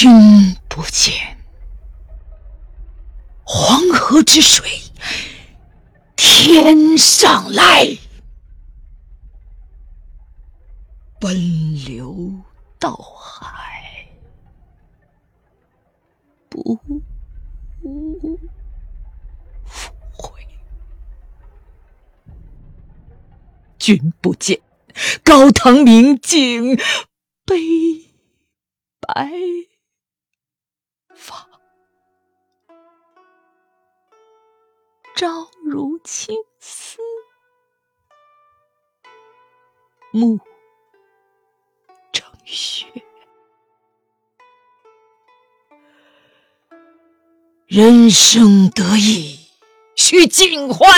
君不见，黄河之水天上来，奔流到海不复回。君不见，高堂明镜悲白。朝如青丝，暮成雪。人生得意须尽欢，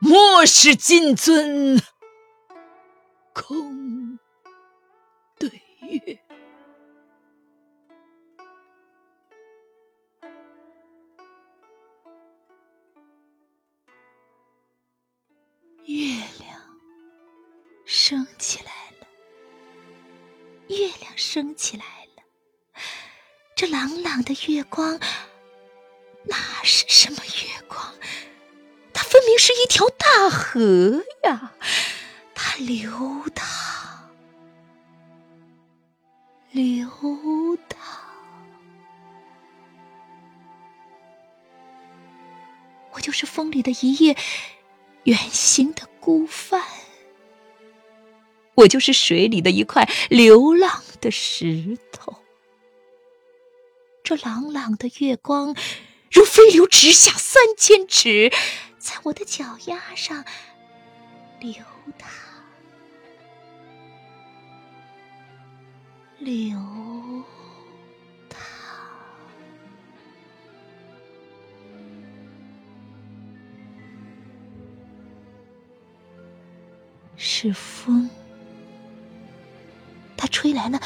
莫使金樽空对月。升起来了，月亮升起来了。这朗朗的月光，哪是什么月光？它分明是一条大河呀！它流淌，流淌。我就是风里的一叶。远行的孤帆，我就是水里的一块流浪的石头。这朗朗的月光，如飞流直下三千尺，在我的脚丫上流淌，流淌。是风，吹来了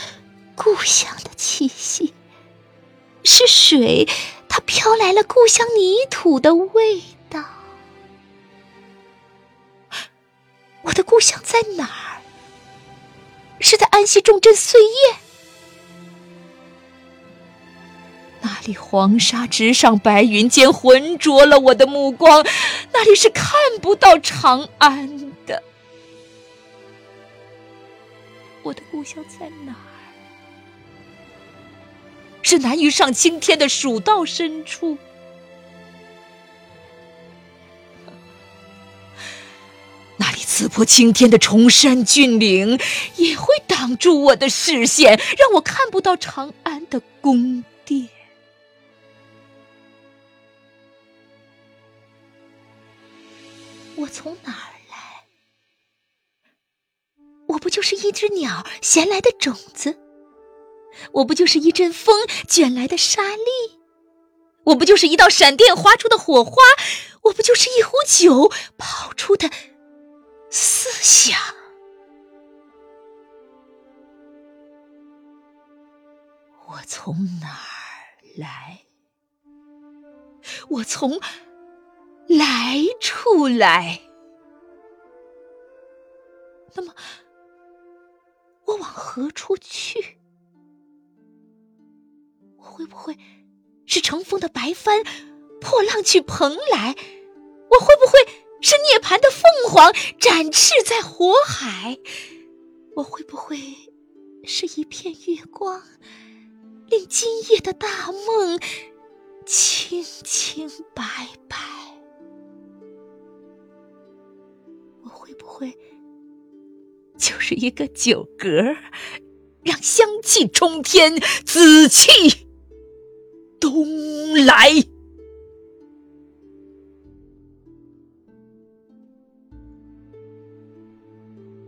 故乡的气息；是水，它飘来了故乡泥土的味道。我的故乡在哪儿？是在安溪重镇碎叶？那里黄沙直上白云间，浑浊了我的目光。那里是看不到长安我的故乡在哪儿？是难于上青天的蜀道深处，那里刺破青天的崇山峻岭，也会挡住我的视线，让我看不到长安的宫殿。我从哪儿？不就是一只鸟衔来的种子？我不就是一阵风卷来的沙粒？我不就是一道闪电划出的火花？我不就是一壶酒泡出的思想？我从哪儿来？我从来处来。何处去？我会不会是乘风的白帆，破浪去蓬莱？我会不会是涅槃的凤凰，展翅在火海？我会不会是一片月光，令今夜的大梦清清白白？我会不会？就是一个酒嗝，让香气冲天，紫气东来。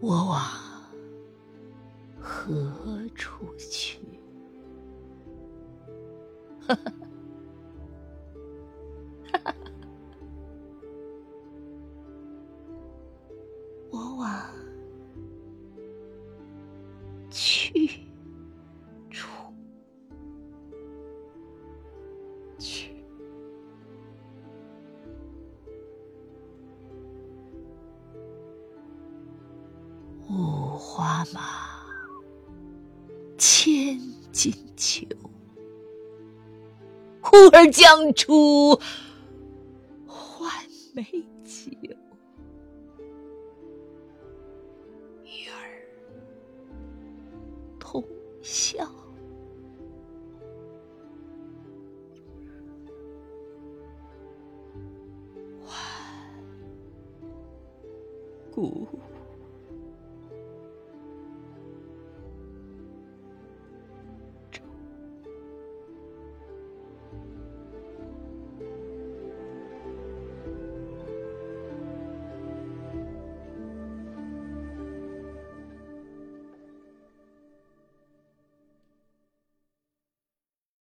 我往何处去？哈哈，去。处去，五花马，千金裘。呼儿将出换美酒，同销。万古。